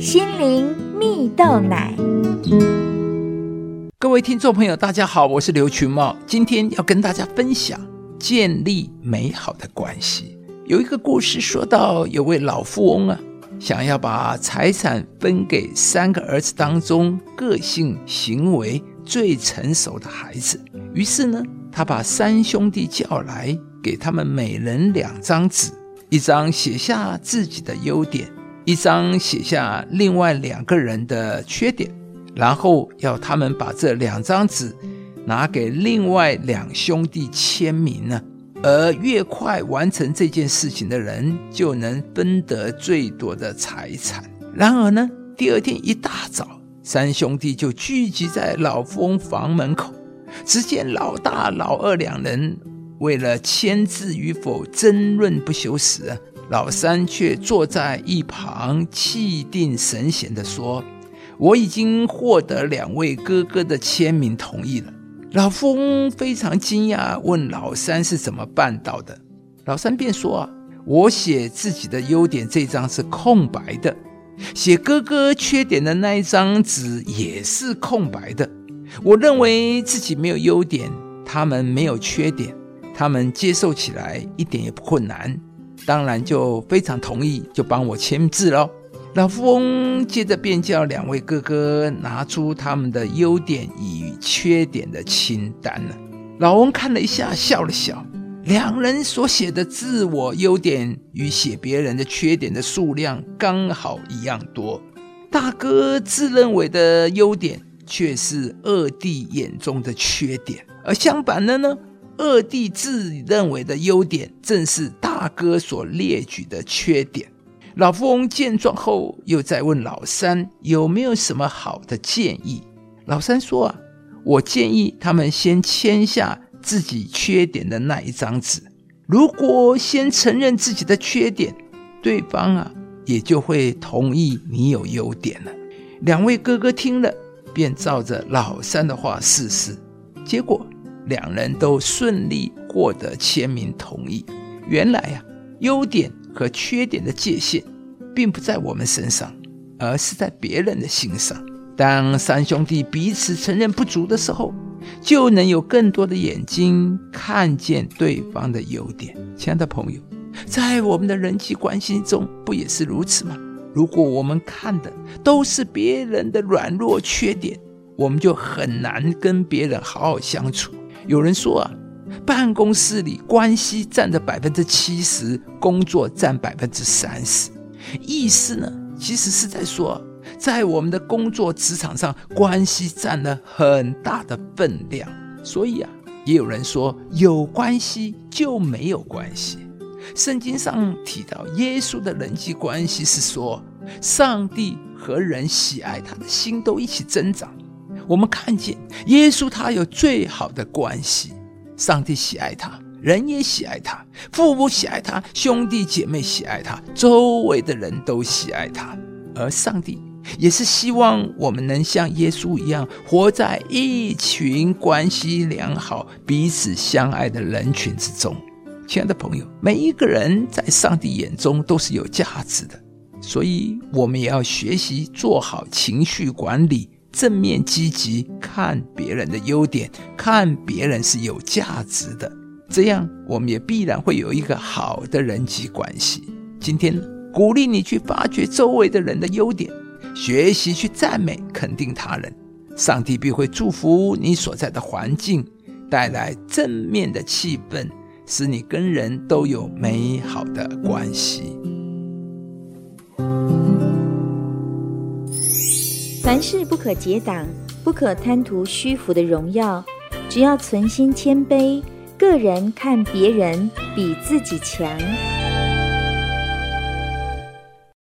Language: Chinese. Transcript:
心灵蜜豆奶。各位听众朋友，大家好，我是刘群茂，今天要跟大家分享建立美好的关系。有一个故事说到，有位老富翁啊，想要把财产分给三个儿子当中个性行为最成熟的孩子，于是呢，他把三兄弟叫来，给他们每人两张纸。一张写下自己的优点，一张写下另外两个人的缺点，然后要他们把这两张纸拿给另外两兄弟签名呢。而越快完成这件事情的人，就能分得最多的财产。然而呢，第二天一大早，三兄弟就聚集在老富翁房门口，只见老大、老二两人。为了签字与否争论不休时，老三却坐在一旁气定神闲地说：“我已经获得两位哥哥的签名同意了。”老富翁非常惊讶，问老三是怎么办到的。老三便说：“啊，我写自己的优点这张是空白的，写哥哥缺点的那一张纸也是空白的。我认为自己没有优点，他们没有缺点。”他们接受起来一点也不困难，当然就非常同意，就帮我签字喽。老富翁接着便叫两位哥哥拿出他们的优点与缺点的清单了。老翁看了一下，笑了笑。两人所写的自我优点与写别人的缺点的数量刚好一样多。大哥自认为的优点，却是二弟眼中的缺点，而相反的呢？二弟自认为的优点，正是大哥所列举的缺点。老富翁见状后，又再问老三有没有什么好的建议。老三说：“啊，我建议他们先签下自己缺点的那一张纸。如果先承认自己的缺点，对方啊也就会同意你有优点了。”两位哥哥听了，便照着老三的话试试，结果。两人都顺利获得签名同意。原来呀，优点和缺点的界限，并不在我们身上，而是在别人的心上。当三兄弟彼此承认不足的时候，就能有更多的眼睛看见对方的优点。亲爱的朋友，在我们的人际关系中，不也是如此吗？如果我们看的都是别人的软弱缺点，我们就很难跟别人好好相处。有人说啊，办公室里关系占着百分之七十，工作占百分之三十。意思呢，其实是在说，在我们的工作职场上，关系占了很大的分量。所以啊，也有人说，有关系就没有关系。圣经上提到耶稣的人际关系是说，上帝和人喜爱他的心都一起增长。我们看见耶稣，他有最好的关系。上帝喜爱他，人也喜爱他，父母喜爱他，兄弟姐妹喜爱他，周围的人都喜爱他。而上帝也是希望我们能像耶稣一样，活在一群关系良好、彼此相爱的人群之中。亲爱的朋友，每一个人在上帝眼中都是有价值的，所以我们也要学习做好情绪管理。正面积极看别人的优点，看别人是有价值的，这样我们也必然会有一个好的人际关系。今天鼓励你去发掘周围的人的优点，学习去赞美肯定他人，上帝必会祝福你所在的环境，带来正面的气氛，使你跟人都有美好的关系。凡事不可结党，不可贪图虚浮的荣耀，只要存心谦卑，个人看别人比自己强。